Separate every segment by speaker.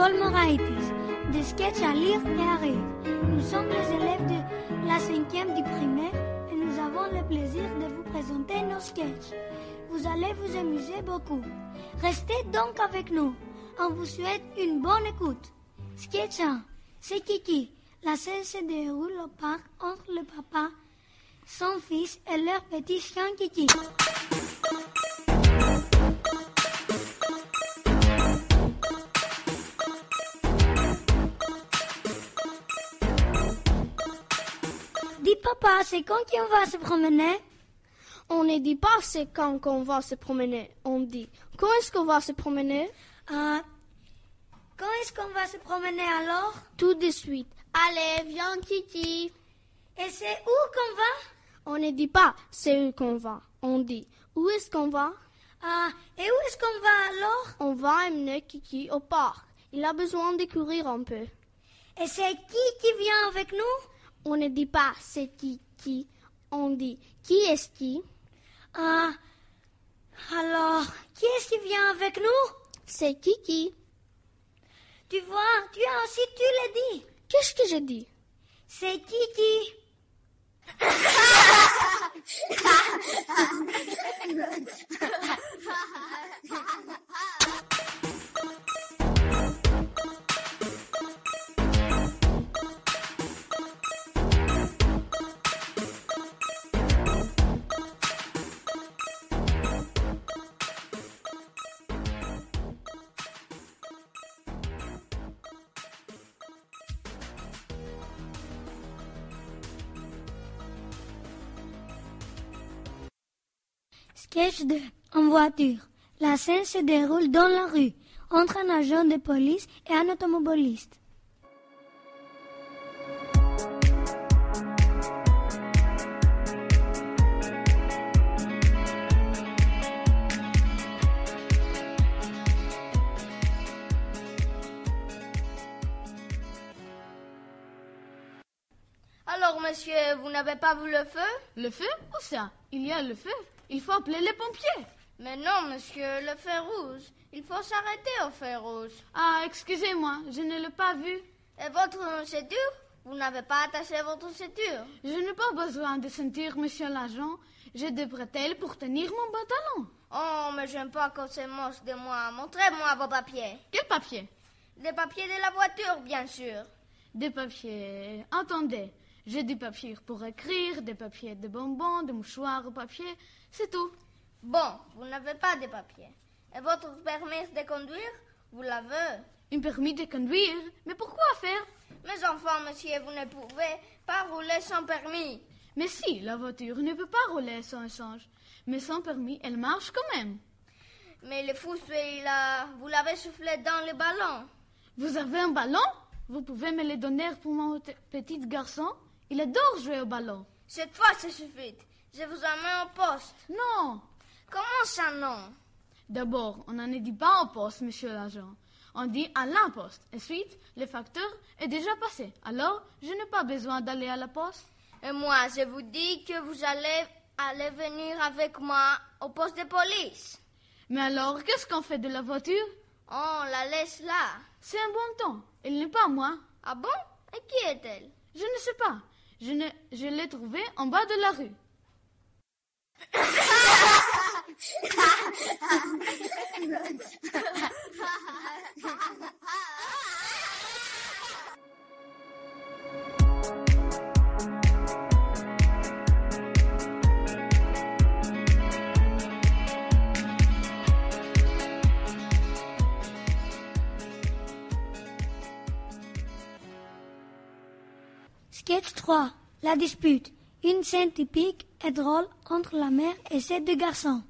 Speaker 1: de l'école Moraitis, des sketchs à lire et à rire. Nous sommes les élèves de la cinquième du primaire et nous avons le plaisir de vous présenter nos sketchs. Vous allez vous amuser beaucoup. Restez donc avec nous. On vous souhaite une bonne écoute. Sketch 1. C'est Kiki. La scène se déroule au parc entre le papa, son fils et leur petit chien Kiki. Papa, c'est quand qu'on va se promener?
Speaker 2: On ne dit pas c'est quand qu'on va se promener. On dit quand est-ce qu'on va se promener?
Speaker 1: Ah, Quand est-ce qu'on va se promener alors?
Speaker 2: Tout de suite. Allez, viens Kiki.
Speaker 1: Et c'est où qu'on va?
Speaker 2: On ne dit pas c'est où qu'on va. On dit où est-ce qu'on va?
Speaker 1: Ah, et où est-ce qu'on va alors?
Speaker 2: On va amener Kiki au parc. Il a besoin de courir un peu.
Speaker 1: Et c'est qui qui vient avec nous?
Speaker 2: On ne dit pas c'est qui qui. On dit qui est-ce qui?
Speaker 1: Ah, alors, qui est-ce qui vient avec nous?
Speaker 2: C'est Kiki.
Speaker 1: Tu vois, tu as aussi, tu l'as dit.
Speaker 2: Qu'est-ce que j'ai dit
Speaker 1: C'est Kiki. Sketch 2. En voiture. La scène se déroule dans la rue, entre un agent de police et un automobiliste.
Speaker 3: Alors, monsieur, vous n'avez pas vu le feu?
Speaker 4: Le feu? Où ça? Il y a le feu. Il faut appeler les pompiers.
Speaker 3: Mais non, monsieur, le feu rouge. Il faut s'arrêter au feu rouge.
Speaker 4: Ah, excusez-moi, je ne l'ai pas vu.
Speaker 3: Et votre ceinture? Vous n'avez pas attaché votre ceinture?
Speaker 4: Je n'ai pas besoin de sentir, monsieur l'agent. J'ai des bretelles pour tenir mon pantalon.
Speaker 3: Oh, mais j'aime pas qu'on se moque de moi. Montrez-moi vos papiers.
Speaker 4: Quel papier
Speaker 3: Des papiers de la voiture, bien sûr.
Speaker 4: Des papiers. Attendez. J'ai des papiers pour écrire, des papiers de bonbons, des mouchoirs au papier. C'est tout.
Speaker 3: Bon, vous n'avez pas de papiers. Et votre permis de conduire Vous l'avez
Speaker 4: Un permis de conduire Mais pourquoi faire?
Speaker 3: Mes enfants, monsieur, vous ne pouvez pas rouler sans permis.
Speaker 4: Mais si, la voiture ne peut pas rouler sans échange. Mais sans permis, elle marche quand même.
Speaker 3: Mais le fou, il a... vous l'avez soufflé dans le ballon.
Speaker 4: Vous avez un ballon? Vous pouvez me le donner pour mon petit garçon? Il adore jouer au ballon.
Speaker 3: Cette fois, ça suffit. Je vous emmène au poste.
Speaker 4: Non
Speaker 3: Comment ça, non?
Speaker 4: D'abord, on n'en dit pas au poste, monsieur l'agent. On dit à la poste. Ensuite, le facteur est déjà passé. Alors, je n'ai pas besoin d'aller à la poste.
Speaker 3: Et moi, je vous dis que vous allez aller venir avec moi au poste de police.
Speaker 4: Mais alors, qu'est-ce qu'on fait de la voiture?
Speaker 3: On la laisse là.
Speaker 4: C'est un bon temps. Elle n'est pas moi.
Speaker 3: Ah bon? Et qui est-elle?
Speaker 4: Je ne sais pas. Je, ne, l'ai trouvée en bas de la rue.
Speaker 1: Sketch 3. La dispute. Une scène typique et drôle entre la mère et ses deux garçons.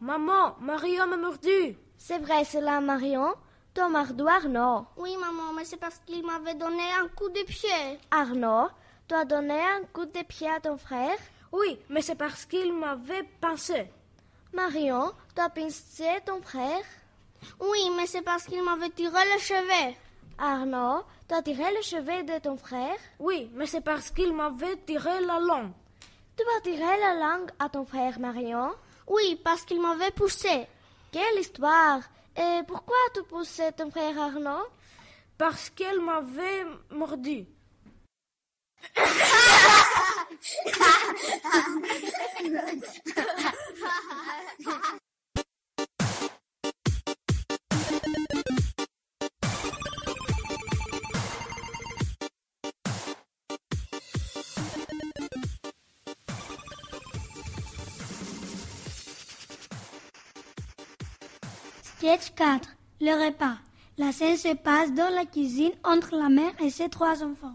Speaker 5: Maman, maman, Marion m'a mordu.
Speaker 2: C'est vrai cela, Marion
Speaker 3: ton marteau, Arnaud.
Speaker 2: Oui, maman, mais c'est parce qu'il m'avait donné un coup de pied.
Speaker 3: Arnaud, tu as donné un coup de pied à ton frère?
Speaker 5: Oui, mais c'est parce qu'il m'avait pincé.
Speaker 3: Marion, tu as pincé ton frère?
Speaker 2: Oui, mais c'est parce qu'il m'avait tiré le cheveu.
Speaker 3: Arnaud, tu as tiré le cheveu de ton frère?
Speaker 5: Oui, mais c'est parce qu'il m'avait tiré la langue.
Speaker 3: Tu as tiré la langue à ton frère Marion
Speaker 2: Oui, parce qu'il m'avait poussé.
Speaker 3: Quelle histoire Et pourquoi tu poussais ton frère Arnaud?
Speaker 5: Parce qu'elle m'avait mordu.
Speaker 1: Sketch 4. Le repas. La scène se passe dans la cuisine entre la mère et ses trois enfants.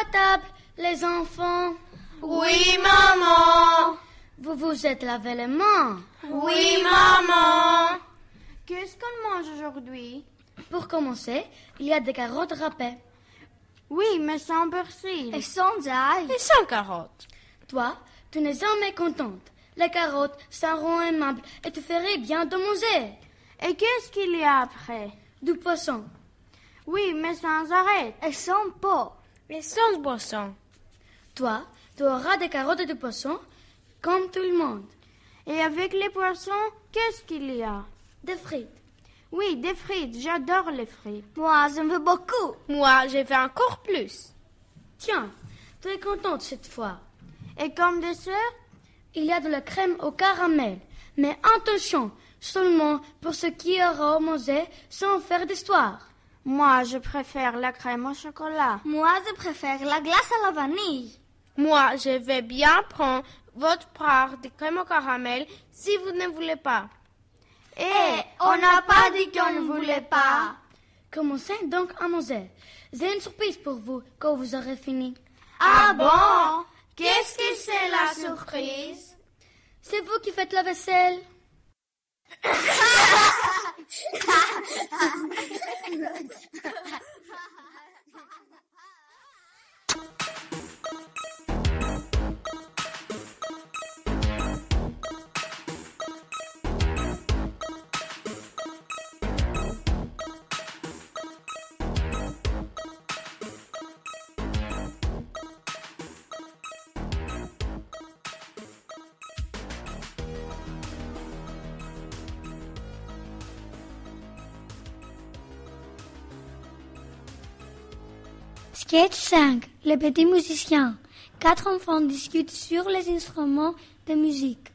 Speaker 6: À table, les enfants.
Speaker 4: Oui, maman.
Speaker 6: Vous vous êtes lavé les mains.
Speaker 4: Oui, maman.
Speaker 2: Qu'est-ce qu'on mange aujourd'hui?
Speaker 6: Pour commencer, il y a des carottes râpées.
Speaker 2: Oui, mais sans persil.
Speaker 6: Et sans ail.
Speaker 4: Et sans carottes.
Speaker 6: Toi, tu n'es jamais contente. Les carottes, ça rend aimable et tu ferais bien de manger.
Speaker 2: Et qu'est-ce qu'il y a après?
Speaker 6: Du poisson.
Speaker 2: Oui, mais sans arrêt.
Speaker 6: Et sans peau.
Speaker 4: Et sans boisson.
Speaker 6: Toi, tu auras des carottes et du poisson, comme tout le monde.
Speaker 2: Et avec les poissons, qu'est-ce qu'il y a?
Speaker 6: Des frites.
Speaker 2: Oui, des frites. J'adore les frites.
Speaker 6: Moi, j'en veux beaucoup.
Speaker 4: Moi, j'ai fait encore plus.
Speaker 6: Tiens, tu es contente cette fois.
Speaker 2: Et comme dessert
Speaker 6: Il y a de la crème au caramel. Mais attention, seulement pour ceux qui auront mangé sans faire d'histoire.
Speaker 2: Moi, je préfère la crème au chocolat.
Speaker 6: Moi, je préfère la glace à la vanille.
Speaker 4: Moi, je vais bien prendre votre part de crème au caramel si vous ne voulez pas.
Speaker 2: Eh, on n'a pas dit qu'on ne voulait pas.
Speaker 6: Commencez donc à manger. J'ai une surprise pour vous quand vous aurez fini.
Speaker 2: Ah bon? Qu'est-ce que c'est la surprise?
Speaker 6: C'est vous qui faites la vaisselle. Ha ha ha!
Speaker 1: Sketch 5. Les petits musiciens. Quatre enfants discutent sur les instruments de musique.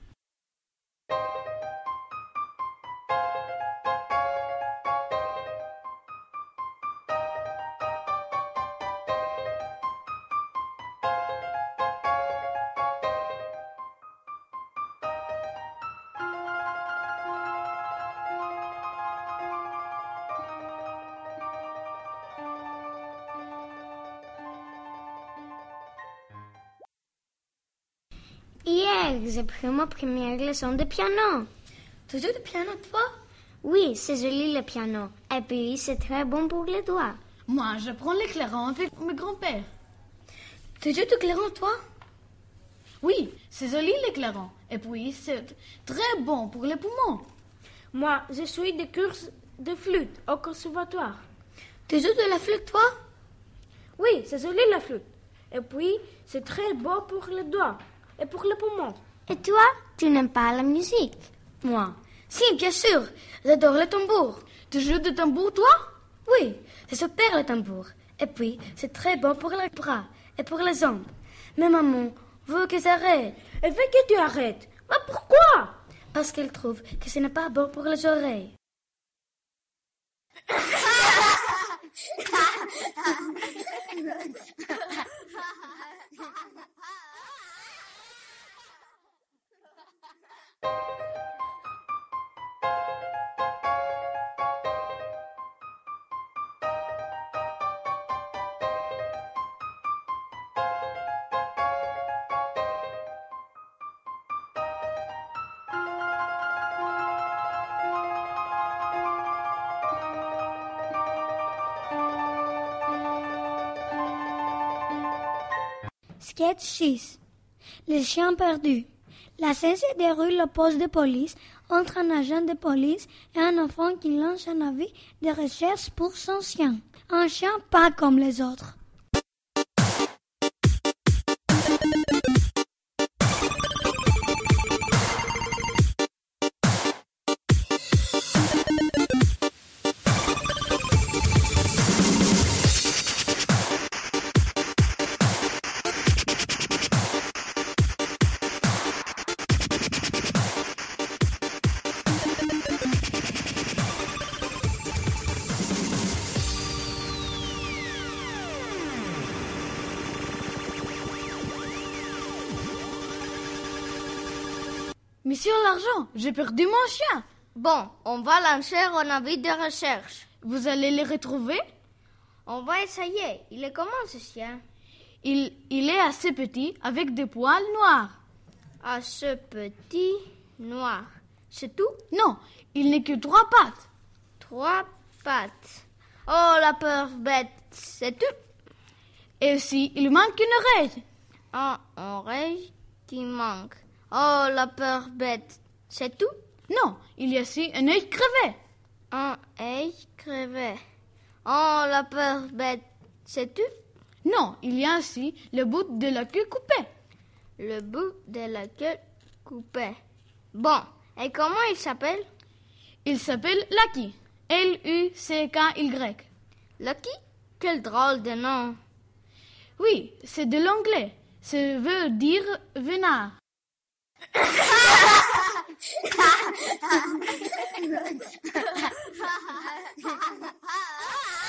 Speaker 6: J'ai pris ma première leçon de piano. Tu joues du piano, toi? Oui, c'est joli le piano. Et puis, c'est très bon pour les doigts.
Speaker 4: Moi, je prends les clairons avec mon grand-père.
Speaker 6: Tu joues du clairon, toi?
Speaker 4: Oui, c'est joli les clairons. Et puis, c'est très bon pour les poumons.
Speaker 5: Moi, je suis des courses de flûte au conservatoire.
Speaker 6: Tu joues de la flûte, toi?
Speaker 5: Oui, c'est joli la flûte. Et puis, c'est très beau pour les doigts et pour les poumons.
Speaker 6: Et toi, tu n'aimes pas la musique? Moi? Si, bien sûr. J'adore le tambour.
Speaker 4: Tu joues du tambour, toi?
Speaker 6: Oui, c'est super le tambour. Et puis, c'est très bon pour les bras et pour les jambes. Mais maman veut que j'arrête.
Speaker 5: Elle veut que tu arrêtes. Mais pourquoi?
Speaker 6: Parce qu'elle trouve que ce n'est pas bon pour les oreilles.
Speaker 1: Sketch 6 Les chiens perdus. La scène déroule au poste de police entre un agent de police et un enfant qui lance un avis de recherche pour son chien. Un chien pas comme les autres.
Speaker 4: Monsieur l'argent, j'ai perdu mon chien.
Speaker 3: Bon, on va lancer un avis de recherche.
Speaker 4: Vous allez le retrouver?
Speaker 3: On va essayer. Il est comment ce chien?
Speaker 4: Il, il est assez petit avec des poils noirs.
Speaker 3: Assez petit, noir. C'est tout?
Speaker 4: Non, il n'est que trois pattes.
Speaker 3: Trois pattes. Oh, la pauvre bête, c'est tout.
Speaker 4: Et aussi, il manque une oreille?
Speaker 3: Un oreille qui manque. Oh, la pauvre bête, c'est tout?
Speaker 4: Non, il y a aussi un œil crevé.
Speaker 3: Un œil crevé. Oh, la pauvre bête, c'est tout?
Speaker 4: Non, il y a aussi le bout de la queue coupée.
Speaker 3: Le bout de la queue coupée. Bon, et comment il s'appelle?
Speaker 4: Il s'appelle Lucky. L-U-C-K-Y.
Speaker 3: Lucky? Quel drôle de nom.
Speaker 4: Oui, c'est de l'anglais. Ça veut dire venard. Ha ha ha!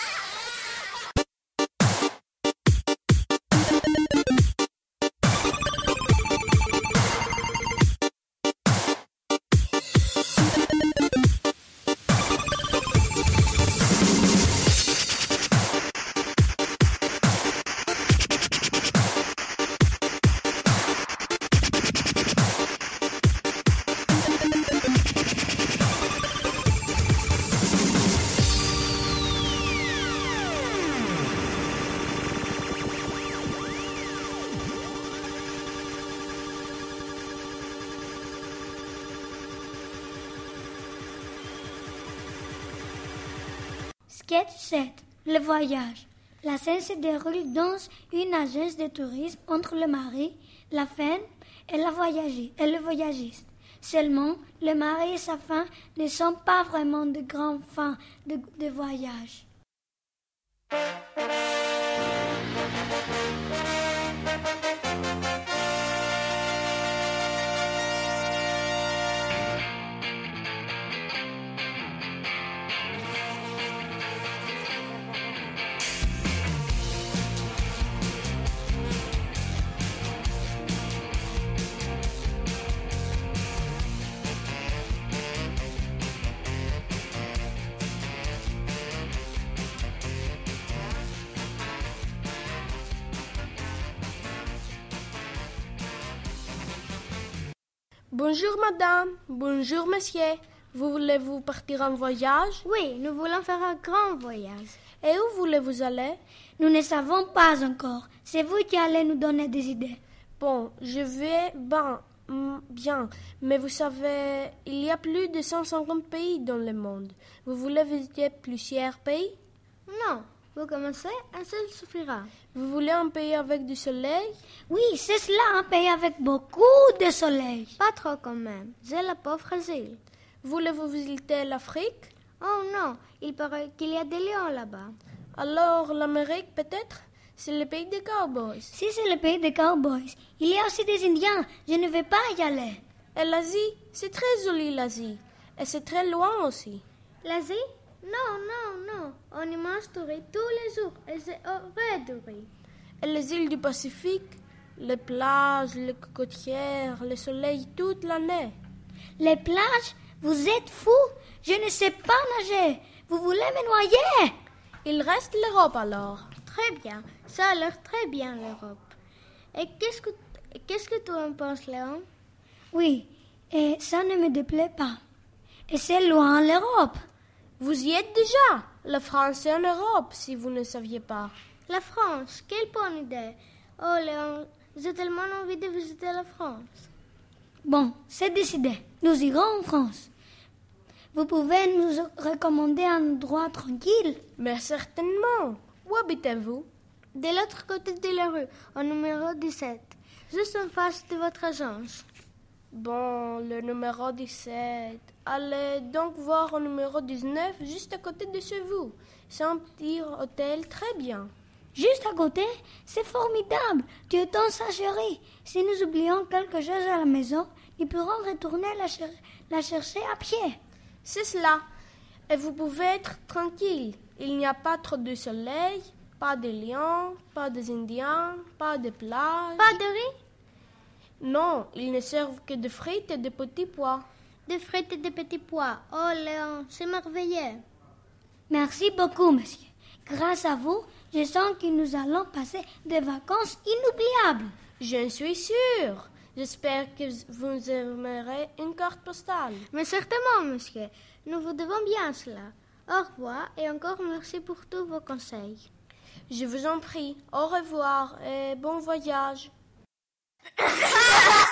Speaker 1: Sketch 7. Le voyage. La scène se déroule dans une agence de tourisme entre le mari, la femme et, le voyagiste. Seulement, le mari et sa femme ne sont pas vraiment de grands fans de, de voyage.
Speaker 5: Bonjour madame, bonjour monsieur. Vous voulez-vous partir en voyage?
Speaker 6: Oui, nous voulons faire un grand voyage.
Speaker 5: Et où voulez-vous aller?
Speaker 1: Nous ne savons pas encore. C'est vous qui allez nous donner des idées.
Speaker 5: Bon, je vais ben, bien, mais vous savez, il y a plus de 150 pays dans le monde. Vous voulez visiter plusieurs pays?
Speaker 6: Non, vous commencez, un seul suffira.
Speaker 5: Vous voulez un pays avec du soleil?
Speaker 1: Oui, c'est cela, un pays avec beaucoup de soleil.
Speaker 6: Pas trop quand même. J'ai la pauvre île.
Speaker 5: Voulez-vous visiter l'Afrique?
Speaker 6: Oh non, il paraît qu'il y a des lions là-bas.
Speaker 5: Alors l'Amérique peut-être? C'est le pays des cowboys.
Speaker 1: Si c'est le pays des cowboys, il y a aussi des Indiens. Je ne vais pas y aller.
Speaker 5: Et l'Asie? C'est très joli l'Asie. Et c'est très loin aussi.
Speaker 6: L'Asie? Non, non, non. On y mange du riz tous les jours et c'est horrible.
Speaker 5: Et les îles du Pacifique Les plages, les cocotières, le soleil toute l'année.
Speaker 1: Les plages Vous êtes fous Je ne sais pas nager. Vous voulez me noyer?
Speaker 5: Il reste l'Europe alors.
Speaker 6: Très bien. Ça a l'air très bien l'Europe. Et qu'est-ce que qu'est-ce que tu en penses, Léon?
Speaker 1: Oui, et ça ne me déplaît pas. Et c'est loin l'Europe.
Speaker 5: Vous y êtes déjà. La France est en Europe, si vous ne saviez pas.
Speaker 6: La France, quelle bonne idée. Oh, Léon, J'ai tellement envie de visiter la France.
Speaker 1: Bon, c'est décidé. Nous irons en France. Vous pouvez nous recommander un endroit tranquille?
Speaker 5: Mais certainement. Où habitez-vous?
Speaker 6: De l'autre côté de la rue, au numéro 17, juste en face de votre agence.
Speaker 5: Bon, le numéro 17. Allez donc voir au numéro 19, juste à côté de chez vous. C'est un petit hôtel très bien.
Speaker 1: Juste à côté? C'est formidable. Tu es tant sa chérie. Si nous oublions quelque chose à la maison, nous pourrons retourner la, cher- la chercher à pied.
Speaker 5: C'est cela. Et vous pouvez être tranquille. Il n'y a pas trop de soleil, pas de lions, pas des Indiens, pas de plages.
Speaker 6: Pas de riz,
Speaker 5: Non, ils ne servent que de frites et de petits pois.
Speaker 6: De frites et de petits pois. Oh Léon, c'est merveilleux.
Speaker 1: Merci beaucoup, monsieur. Grâce à vous, je sens que nous allons passer des vacances inoubliables.
Speaker 5: Je suis sûre. J'espère que vous aimerez une carte postale.
Speaker 6: Mais certainement, monsieur, nous vous devons bien cela. Au revoir et encore merci pour tous vos conseils.
Speaker 5: Je vous en prie. Au revoir et bon voyage.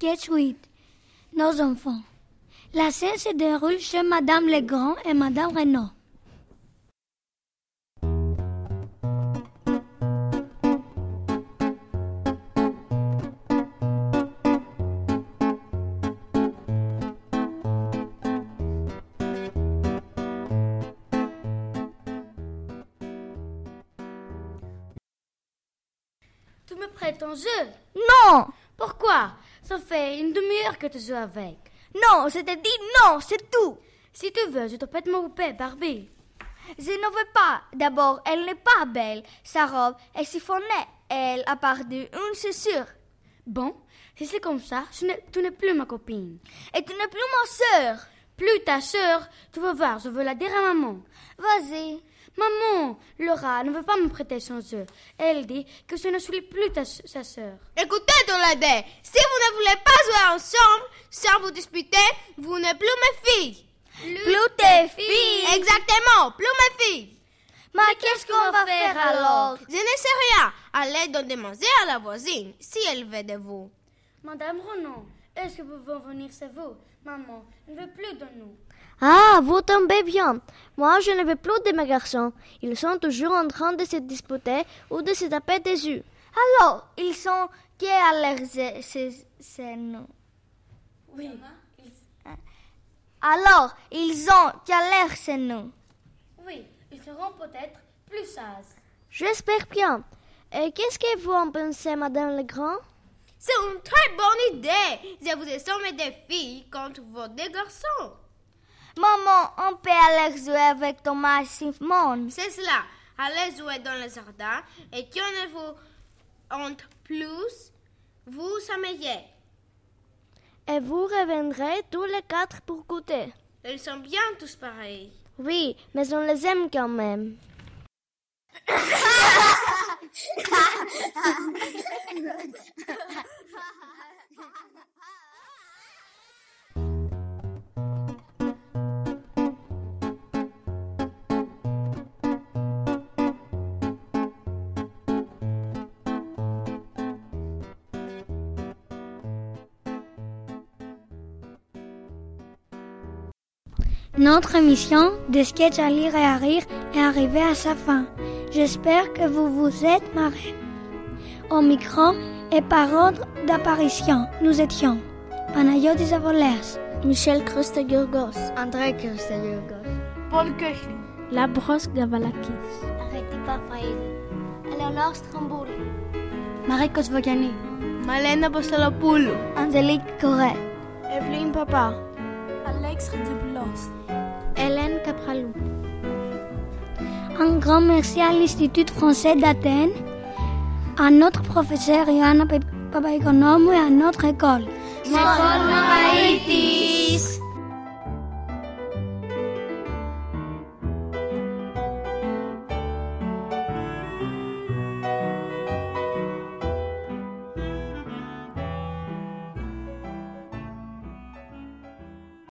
Speaker 1: Sketch 8. Nos enfants. La scène se déroule chez Madame Legrand et Madame Renaud.
Speaker 6: Tu me prêtes ton jeu?
Speaker 7: Non
Speaker 6: Pourquoi? Ça fait une demi-heure que tu joues avec.
Speaker 7: Non, je te dis non, c'est tout.
Speaker 6: Si tu veux, je te pète mon poupée, Barbie.
Speaker 7: Je ne veux pas. D'abord, elle n'est pas belle. Sa robe est siphonnée. Elle a perdu une chaussure.
Speaker 6: Bon, si c'est comme ça, tu n'es plus ma copine.
Speaker 7: Et tu n'es plus ma sœur.
Speaker 6: Plus ta sœur, tu vas voir, je veux la dire à maman.
Speaker 7: Vas-y.
Speaker 6: Maman, Laura ne veut pas me prêter son jeu. Elle dit que je ne suis plus ta, sa sœur.
Speaker 3: Écoutez, Toladé, si vous ne voulez pas jouer ensemble, sans vous disputer, vous n'êtes plus mes filles.
Speaker 7: Plus tes filles.
Speaker 3: Exactement, plus mes filles.
Speaker 7: Mais qu'est-ce qu'on va faire alors?
Speaker 3: Je ne sais rien. Allez donc demander à la voisine si elle veut de vous.
Speaker 6: Madame Renaud, est-ce que vous pouvez venir chez vous? Maman ne veut plus de nous.
Speaker 8: Ah, vous tombez bien. Moi, je ne veux plus de mes garçons. Ils sont toujours en train de se disputer ou de se taper des yeux.
Speaker 7: Alors, ils sont qui à l'air c'est nous?
Speaker 6: Oui.
Speaker 7: Alors, ils ont qui à l'air c'est nous?
Speaker 6: Oui, ils seront peut-être plus sages.
Speaker 8: J'espère bien. Et qu'est-ce que vous en pensez, Madame Legrand?
Speaker 3: C'est une très bonne idée. Je vous ai sommé des filles contre vos deux garçons.
Speaker 7: Maman, on peut aller jouer avec Thomas et Simon.
Speaker 3: C'est cela. Allez jouer dans le jardin et qui en vous entre plus, vous aimez.
Speaker 8: Et vous reviendrez tous les quatre pour goûter.
Speaker 3: Ils sont bien tous pareils.
Speaker 8: Oui, mais on les aime quand même.
Speaker 1: Notre émission de sketch à lire et à rire est arrivée à sa fin. J'espère que vous vous êtes marrés. Au micro et par ordre d'apparition, nous étions Panayotis Avoleas,
Speaker 8: Michel Christogurgos.
Speaker 7: André Christogurgos.
Speaker 9: Paul Köchling.
Speaker 2: Labros Gavalakis.
Speaker 8: Arrêtez Papaïde. Eleonore Strambouli.
Speaker 1: Marikos Vogani.
Speaker 5: Malena Apostolopoulou.
Speaker 1: Angélique Corret.
Speaker 5: Evelyne Papa.
Speaker 2: Alex Redeblos.
Speaker 8: Hélène Capralou.
Speaker 1: Un grand merci à l'Institut français d'Athènes, à notre professeur Johanna Papaikonomou et à notre école.